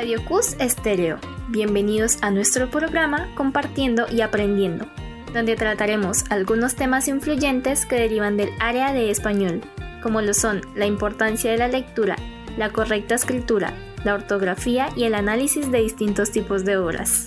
Radio CUS Estéreo. Bienvenidos a nuestro programa Compartiendo y Aprendiendo, donde trataremos algunos temas influyentes que derivan del área de español, como lo son la importancia de la lectura, la correcta escritura, la ortografía y el análisis de distintos tipos de obras.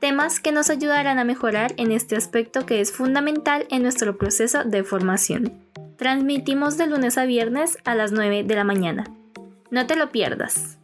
Temas que nos ayudarán a mejorar en este aspecto que es fundamental en nuestro proceso de formación. Transmitimos de lunes a viernes a las 9 de la mañana. No te lo pierdas.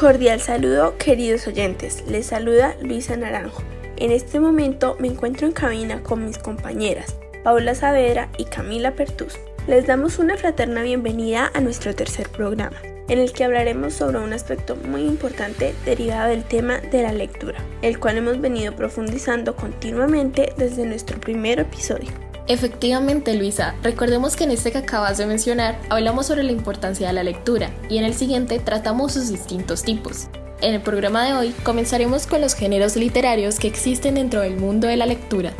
Cordial saludo, queridos oyentes. Les saluda Luisa Naranjo. En este momento me encuentro en cabina con mis compañeras Paula Saavedra y Camila Pertus. Les damos una fraterna bienvenida a nuestro tercer programa, en el que hablaremos sobre un aspecto muy importante derivado del tema de la lectura, el cual hemos venido profundizando continuamente desde nuestro primer episodio. Efectivamente, Luisa, recordemos que en este que acabas de mencionar hablamos sobre la importancia de la lectura y en el siguiente tratamos sus distintos tipos. En el programa de hoy comenzaremos con los géneros literarios que existen dentro del mundo de la lectura.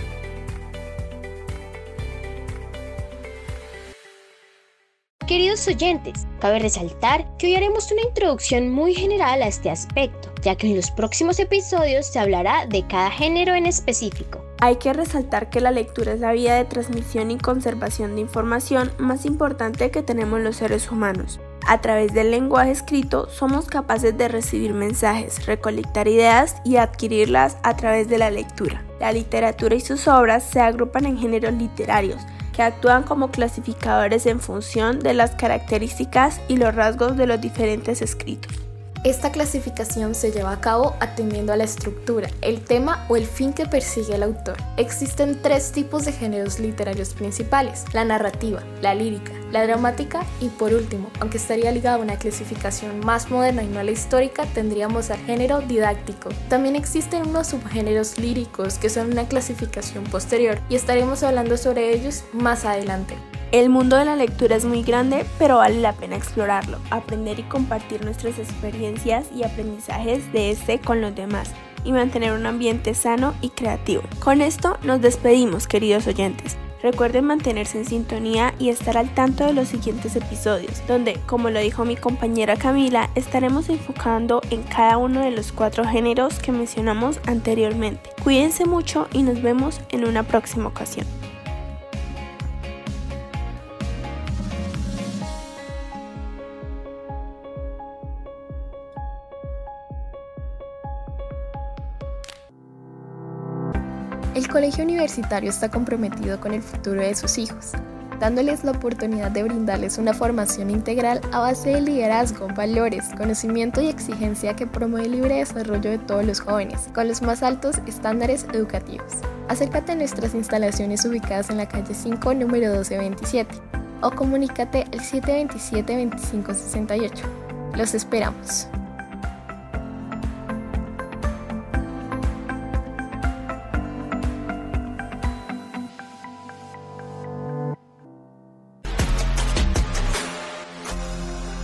Queridos oyentes, cabe resaltar que hoy haremos una introducción muy general a este aspecto, ya que en los próximos episodios se hablará de cada género en específico. Hay que resaltar que la lectura es la vía de transmisión y conservación de información más importante que tenemos los seres humanos. A través del lenguaje escrito somos capaces de recibir mensajes, recolectar ideas y adquirirlas a través de la lectura. La literatura y sus obras se agrupan en géneros literarios, que actúan como clasificadores en función de las características y los rasgos de los diferentes escritos. Esta clasificación se lleva a cabo atendiendo a la estructura, el tema o el fin que persigue el autor. Existen tres tipos de géneros literarios principales, la narrativa, la lírica, la dramática y por último, aunque estaría ligado a una clasificación más moderna y no a la histórica, tendríamos al género didáctico. También existen unos subgéneros líricos que son una clasificación posterior y estaremos hablando sobre ellos más adelante. El mundo de la lectura es muy grande, pero vale la pena explorarlo, aprender y compartir nuestras experiencias y aprendizajes de este con los demás y mantener un ambiente sano y creativo. Con esto nos despedimos, queridos oyentes. Recuerden mantenerse en sintonía y estar al tanto de los siguientes episodios, donde, como lo dijo mi compañera Camila, estaremos enfocando en cada uno de los cuatro géneros que mencionamos anteriormente. Cuídense mucho y nos vemos en una próxima ocasión. El colegio universitario está comprometido con el futuro de sus hijos, dándoles la oportunidad de brindarles una formación integral a base de liderazgo, valores, conocimiento y exigencia que promueve el libre desarrollo de todos los jóvenes, con los más altos estándares educativos. Acércate a nuestras instalaciones ubicadas en la calle 5, número 1227, o comunícate al 727-2568. Los esperamos.